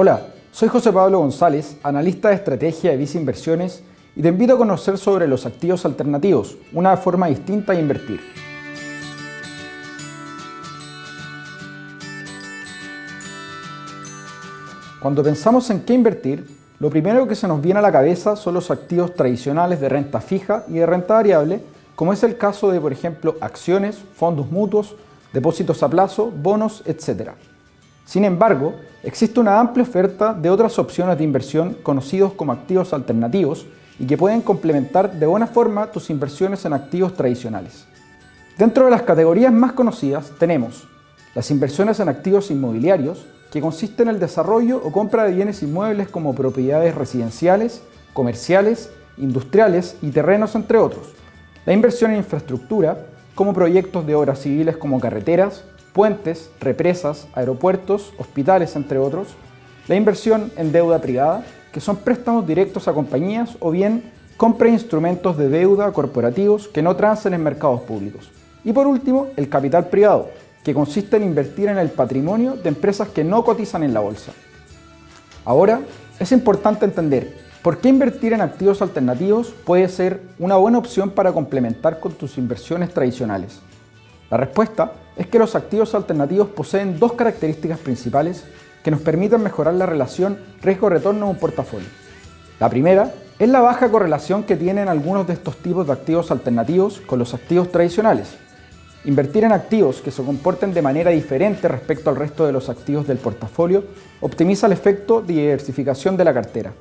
Hola, soy José Pablo González, analista de estrategia de Visa Inversiones y te invito a conocer sobre los activos alternativos, una forma distinta de invertir. Cuando pensamos en qué invertir, lo primero que se nos viene a la cabeza son los activos tradicionales de renta fija y de renta variable, como es el caso de, por ejemplo, acciones, fondos mutuos, depósitos a plazo, bonos, etc. Sin embargo, existe una amplia oferta de otras opciones de inversión conocidos como activos alternativos y que pueden complementar de buena forma tus inversiones en activos tradicionales. Dentro de las categorías más conocidas tenemos las inversiones en activos inmobiliarios, que consisten en el desarrollo o compra de bienes inmuebles como propiedades residenciales, comerciales, industriales y terrenos, entre otros. La inversión en infraestructura, como proyectos de obras civiles como carreteras, puentes, represas, aeropuertos, hospitales, entre otros, la inversión en deuda privada, que son préstamos directos a compañías o bien compra de instrumentos de deuda corporativos que no transen en mercados públicos. Y por último, el capital privado, que consiste en invertir en el patrimonio de empresas que no cotizan en la bolsa. Ahora, es importante entender por qué invertir en activos alternativos puede ser una buena opción para complementar con tus inversiones tradicionales. La respuesta es que los activos alternativos poseen dos características principales que nos permiten mejorar la relación riesgo-retorno de un portafolio. La primera es la baja correlación que tienen algunos de estos tipos de activos alternativos con los activos tradicionales. Invertir en activos que se comporten de manera diferente respecto al resto de los activos del portafolio optimiza el efecto de diversificación de la cartera.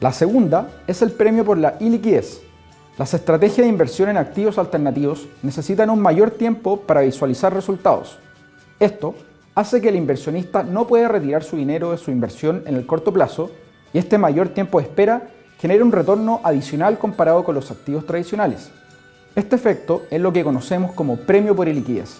La segunda es el premio por la iliquidez, las estrategias de inversión en activos alternativos necesitan un mayor tiempo para visualizar resultados. Esto hace que el inversionista no pueda retirar su dinero de su inversión en el corto plazo y este mayor tiempo de espera genera un retorno adicional comparado con los activos tradicionales. Este efecto es lo que conocemos como premio por liquidez.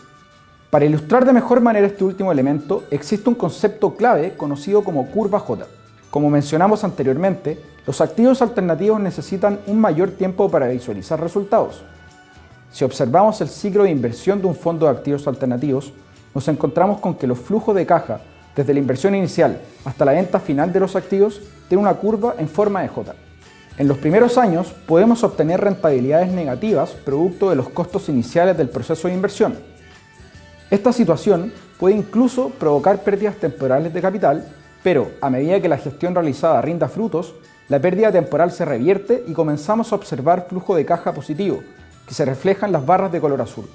Para ilustrar de mejor manera este último elemento, existe un concepto clave conocido como curva J. Como mencionamos anteriormente, los activos alternativos necesitan un mayor tiempo para visualizar resultados. Si observamos el ciclo de inversión de un fondo de activos alternativos, nos encontramos con que los flujos de caja desde la inversión inicial hasta la venta final de los activos tienen una curva en forma de J. En los primeros años podemos obtener rentabilidades negativas producto de los costos iniciales del proceso de inversión. Esta situación puede incluso provocar pérdidas temporales de capital, pero a medida que la gestión realizada rinda frutos, la pérdida temporal se revierte y comenzamos a observar flujo de caja positivo, que se refleja en las barras de color azul.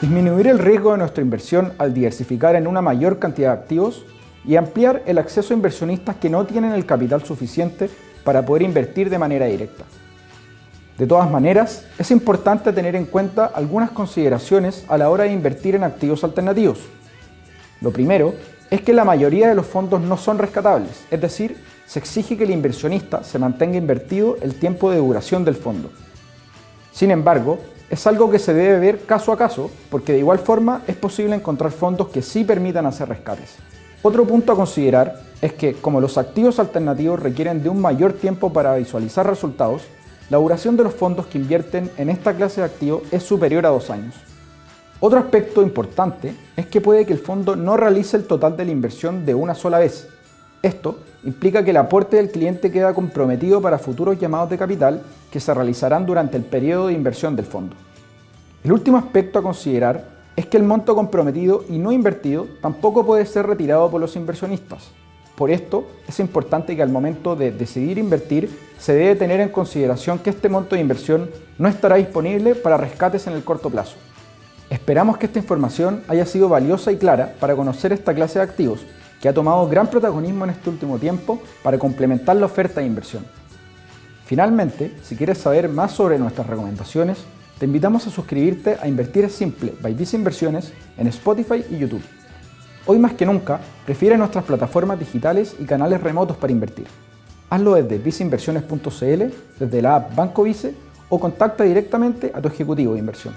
Disminuir el riesgo de nuestra inversión al diversificar en una mayor cantidad de activos y ampliar el acceso a inversionistas que no tienen el capital suficiente para poder invertir de manera directa. De todas maneras, es importante tener en cuenta algunas consideraciones a la hora de invertir en activos alternativos. Lo primero es que la mayoría de los fondos no son rescatables, es decir, se exige que el inversionista se mantenga invertido el tiempo de duración del fondo. Sin embargo, es algo que se debe ver caso a caso, porque de igual forma es posible encontrar fondos que sí permitan hacer rescates. Otro punto a considerar es que, como los activos alternativos requieren de un mayor tiempo para visualizar resultados, la duración de los fondos que invierten en esta clase de activo es superior a dos años. Otro aspecto importante es que puede que el fondo no realice el total de la inversión de una sola vez. Esto implica que el aporte del cliente queda comprometido para futuros llamados de capital que se realizarán durante el periodo de inversión del fondo. El último aspecto a considerar es que el monto comprometido y no invertido tampoco puede ser retirado por los inversionistas. Por esto es importante que al momento de decidir invertir se debe tener en consideración que este monto de inversión no estará disponible para rescates en el corto plazo. Esperamos que esta información haya sido valiosa y clara para conocer esta clase de activos que ha tomado gran protagonismo en este último tiempo para complementar la oferta de inversión. Finalmente, si quieres saber más sobre nuestras recomendaciones, te invitamos a suscribirte a Invertir es Simple by Visa Inversiones en Spotify y YouTube. Hoy más que nunca, prefiere nuestras plataformas digitales y canales remotos para invertir. Hazlo desde viceinversiones.cl, desde la app Banco Vice o contacta directamente a tu ejecutivo de inversión.